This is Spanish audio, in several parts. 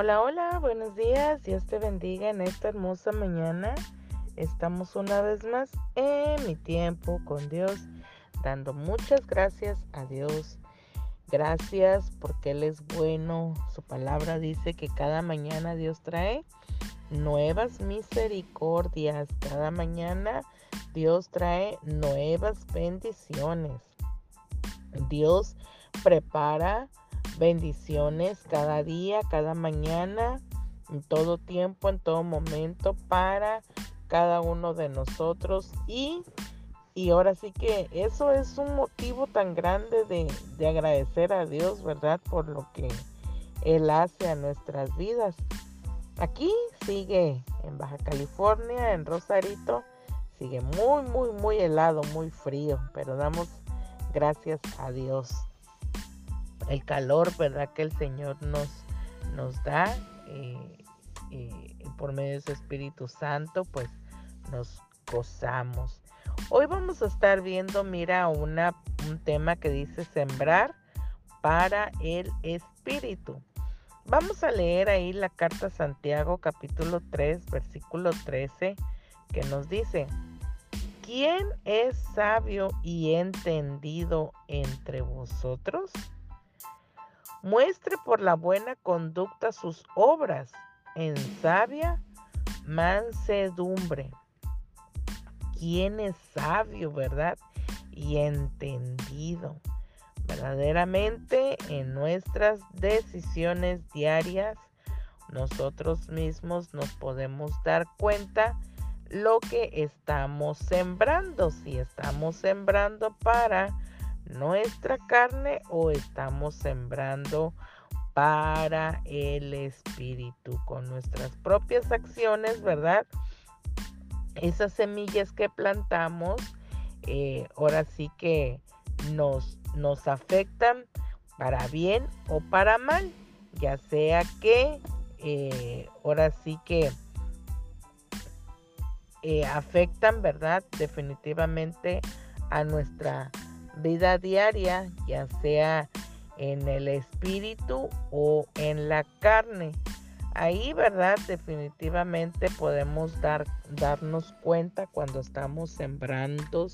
Hola, hola, buenos días. Dios te bendiga en esta hermosa mañana. Estamos una vez más en mi tiempo con Dios, dando muchas gracias a Dios. Gracias porque Él es bueno. Su palabra dice que cada mañana Dios trae nuevas misericordias. Cada mañana Dios trae nuevas bendiciones. Dios prepara bendiciones cada día, cada mañana, en todo tiempo, en todo momento para cada uno de nosotros y, y ahora sí que eso es un motivo tan grande de, de agradecer a Dios, ¿verdad? Por lo que Él hace a nuestras vidas. Aquí sigue en Baja California, en Rosarito, sigue muy, muy, muy helado, muy frío, pero damos gracias a Dios el calor, ¿verdad? Que el Señor nos, nos da eh, eh, por medio de su Espíritu Santo, pues nos gozamos. Hoy vamos a estar viendo, mira, una, un tema que dice sembrar para el Espíritu. Vamos a leer ahí la carta a Santiago capítulo 3 versículo 13 que nos dice, ¿quién es sabio y entendido entre vosotros? Muestre por la buena conducta sus obras en sabia mansedumbre. ¿Quién es sabio, verdad? Y entendido. Verdaderamente en nuestras decisiones diarias, nosotros mismos nos podemos dar cuenta lo que estamos sembrando. Si estamos sembrando para nuestra carne o estamos sembrando para el espíritu con nuestras propias acciones, ¿verdad? Esas semillas que plantamos, eh, ahora sí que nos, nos afectan para bien o para mal, ya sea que eh, ahora sí que eh, afectan, ¿verdad? Definitivamente a nuestra vida diaria, ya sea en el espíritu o en la carne. Ahí, ¿verdad? Definitivamente podemos dar, darnos cuenta cuando estamos sembrando,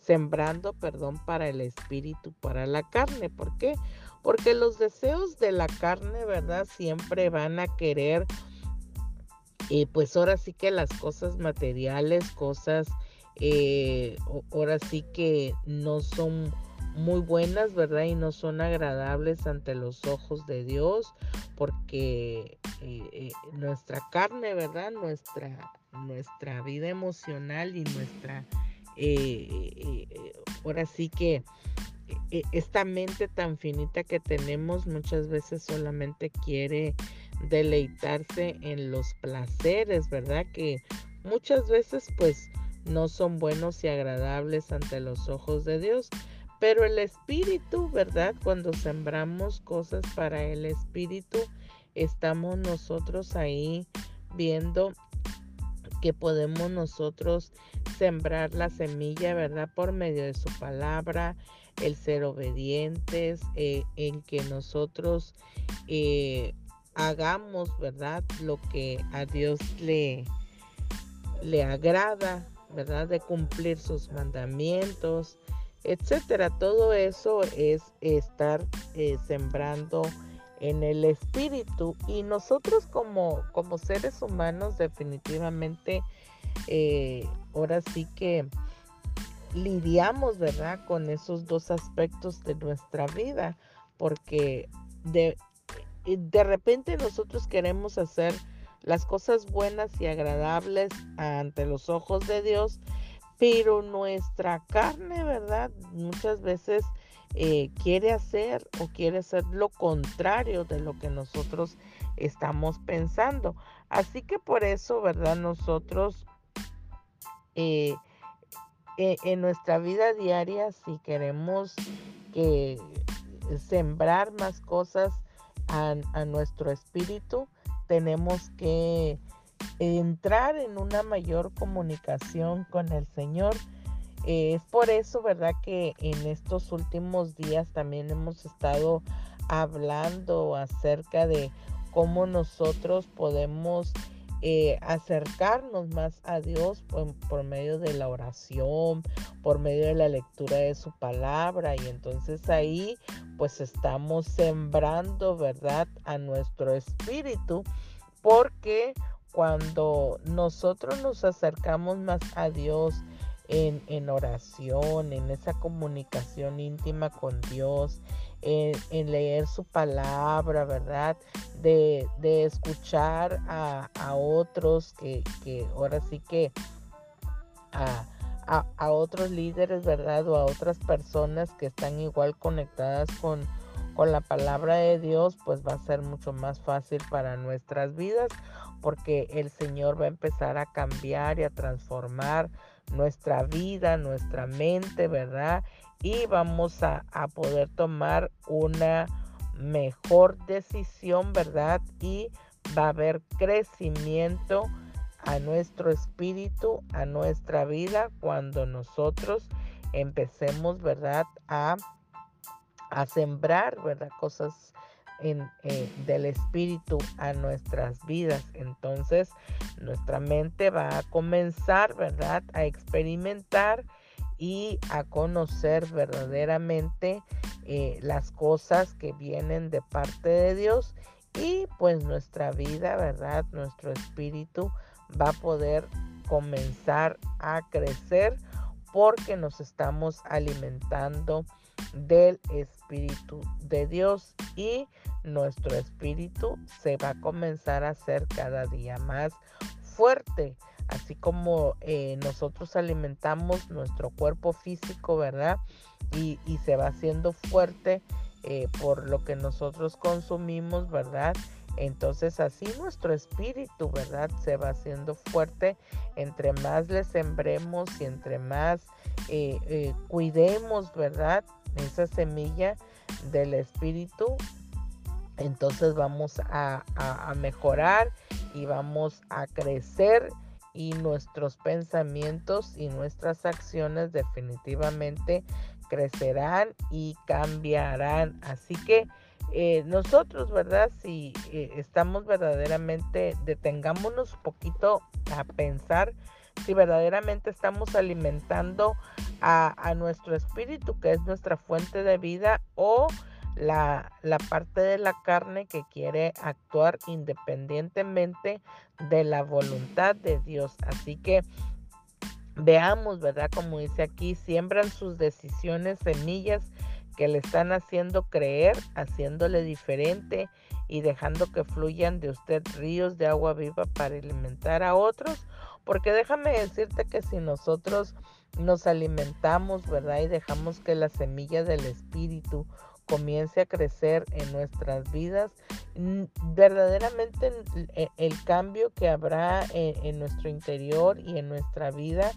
sembrando, perdón, para el espíritu, para la carne. ¿Por qué? Porque los deseos de la carne, ¿verdad? Siempre van a querer, y pues ahora sí que las cosas materiales, cosas eh, ahora sí que no son muy buenas, ¿verdad? Y no son agradables ante los ojos de Dios, porque eh, eh, nuestra carne, ¿verdad? Nuestra, nuestra vida emocional y nuestra, ahora sí que esta mente tan finita que tenemos muchas veces solamente quiere deleitarse en los placeres, ¿verdad? Que muchas veces pues no son buenos y agradables ante los ojos de Dios. Pero el Espíritu, ¿verdad? Cuando sembramos cosas para el Espíritu, estamos nosotros ahí viendo que podemos nosotros sembrar la semilla, ¿verdad? Por medio de su palabra, el ser obedientes, eh, en que nosotros eh, hagamos, ¿verdad? Lo que a Dios le, le agrada, ¿verdad? De cumplir sus mandamientos, etcétera. Todo eso es estar eh, sembrando en el espíritu y nosotros como, como seres humanos definitivamente eh, ahora sí que lidiamos, ¿verdad? Con esos dos aspectos de nuestra vida porque de, de repente nosotros queremos hacer las cosas buenas y agradables ante los ojos de Dios, pero nuestra carne, ¿verdad? Muchas veces eh, quiere hacer o quiere hacer lo contrario de lo que nosotros estamos pensando. Así que por eso, ¿verdad? Nosotros eh, e, en nuestra vida diaria, si queremos que sembrar más cosas a nuestro espíritu, tenemos que entrar en una mayor comunicación con el Señor. Eh, es por eso, ¿verdad? Que en estos últimos días también hemos estado hablando acerca de cómo nosotros podemos eh, acercarnos más a Dios por, medio de la oración, por medio de la lectura de su palabra y entonces ahí pues estamos sembrando, ¿verdad? A nuestro espíritu porque cuando nosotros nos acercamos más a Dios, en, oración, en esa comunicación íntima con Dios, en, leer su palabra, ¿verdad? De, escuchar a, otros que, ahora sí que a, a, otros líderes, ¿verdad? O a otras personas que están igual conectadas con, con la palabra de Dios, pues va a ser mucho más fácil para nuestras vidas porque el Señor va a empezar a cambiar y a transformar nuestra vida, nuestra mente, ¿verdad? Y vamos a, poder tomar una mejor decisión, ¿verdad? Y va a haber crecimiento a nuestro espíritu, a nuestra vida, cuando nosotros empecemos, ¿verdad? A, sembrar, ¿verdad? Cosas eh, del espíritu a nuestras vidas. Entonces nuestra mente va a comenzar, ¿verdad? A experimentar y a conocer verdaderamente eh, las cosas que vienen de parte de Dios y pues nuestra vida, ¿verdad? Nuestro espíritu va a poder comenzar a crecer porque nos estamos alimentando del Espíritu de Dios y nuestro espíritu se va a comenzar a hacer cada día más fuerte, así como eh, nosotros alimentamos nuestro cuerpo físico, ¿verdad? Y, se va haciendo fuerte eh, por lo que nosotros consumimos, ¿verdad? Entonces así nuestro espíritu, ¿verdad? Se va haciendo fuerte. Entre más le sembremos y entre más eh, cuidemos, ¿verdad? esa semilla del espíritu, entonces vamos a, mejorar y vamos a crecer y nuestros pensamientos y nuestras acciones definitivamente crecerán y cambiarán. Así que eh, nosotros, ¿verdad? Si eh, estamos verdaderamente, detengámonos un poquito a pensar si verdaderamente estamos alimentando a, nuestro espíritu, que es nuestra fuente de vida, o la, la, parte de la carne que quiere actuar independientemente de la voluntad de Dios. Así que veamos, ¿verdad? Como dice aquí, siembran sus decisiones semillas que le están haciendo creer, haciéndole diferente y dejando que fluyan de usted ríos de agua viva para alimentar a otros porque déjame decirte que si nosotros nos alimentamos, ¿verdad? Y dejamos que la semilla del espíritu comience a crecer en nuestras vidas, verdaderamente el, cambio que habrá en, nuestro interior y en nuestra vida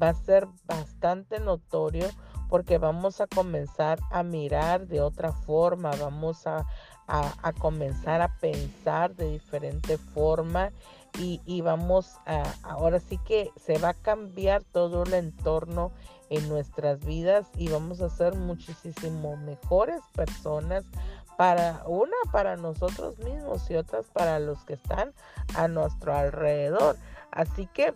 va a ser bastante notorio porque vamos a comenzar a mirar de otra forma, vamos a, a, comenzar a pensar de diferente forma y, vamos a, ahora sí que se va a cambiar todo el entorno en nuestras vidas y vamos a ser muchísimo mejores personas para una para nosotros mismos y otras para los que están a nuestro alrededor. Así que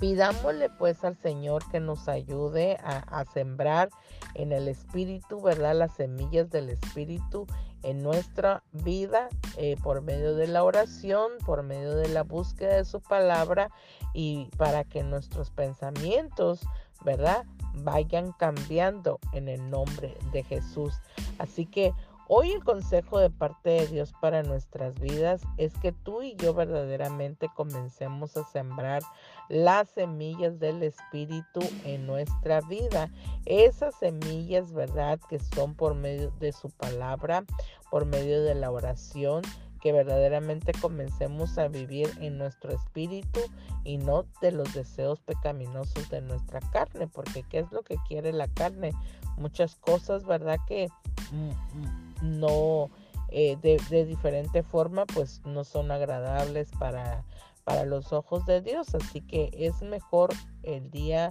pidámosle pues al Señor que nos ayude a, sembrar en el Espíritu, ¿verdad? Las semillas del Espíritu en nuestra vida eh, por medio de la oración, por medio de la búsqueda de su palabra y para que nuestros pensamientos, ¿verdad? Vayan cambiando en el nombre de Jesús. Así que Hoy el consejo de parte de Dios para nuestras vidas es que tú y yo verdaderamente comencemos a sembrar las semillas del Espíritu en nuestra vida. Esas semillas, ¿verdad? Que son por medio de su palabra, por medio de la oración, que verdaderamente comencemos a vivir en nuestro espíritu y no de los deseos pecaminosos de nuestra carne, porque ¿qué es lo que quiere la carne? Muchas cosas, ¿verdad? Que mm, mm, no eh, de, diferente forma pues no son agradables para, para los ojos de Dios. Así que es mejor el día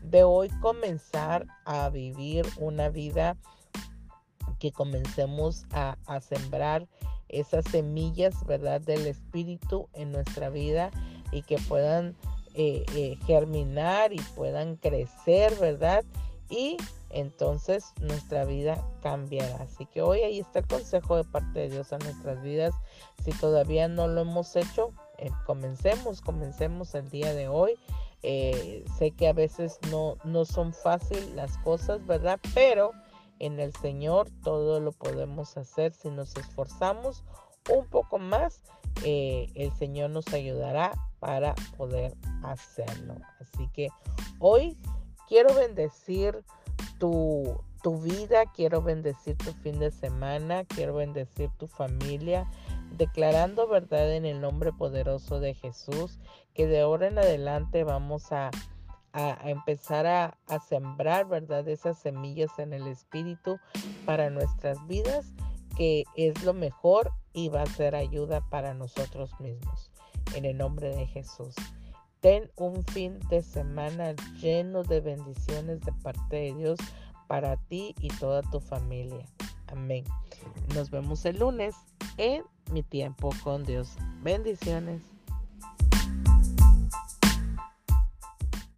de hoy comenzar a vivir una vida que comencemos a, a sembrar esas semillas, ¿verdad? Del Espíritu en nuestra vida y que puedan eh, eh, germinar y puedan crecer, ¿verdad? Y entonces nuestra vida cambiará. Así que hoy ahí está el consejo de parte de Dios a nuestras vidas. Si todavía no lo hemos hecho, eh, comencemos, comencemos el día de hoy. sé que a veces no, no son fáciles las cosas, ¿verdad? Pero en el Señor todo lo podemos hacer si nos esforzamos un poco más. Eh, el Señor nos ayudará para poder hacerlo. Así que hoy quiero bendecir tu, tu vida, quiero bendecir tu fin de semana, quiero bendecir tu familia, declarando verdad en el nombre poderoso de Jesús, que de ahora en adelante vamos a empezar a, a, sembrar, ¿verdad? Esas semillas en el espíritu para nuestras vidas, que es lo mejor y va a ser ayuda para nosotros mismos. En el nombre de Jesús. Ten un fin de semana lleno de bendiciones de parte de Dios para ti y toda tu familia. Amén. Nos vemos el lunes en mi tiempo con Dios. Bendiciones.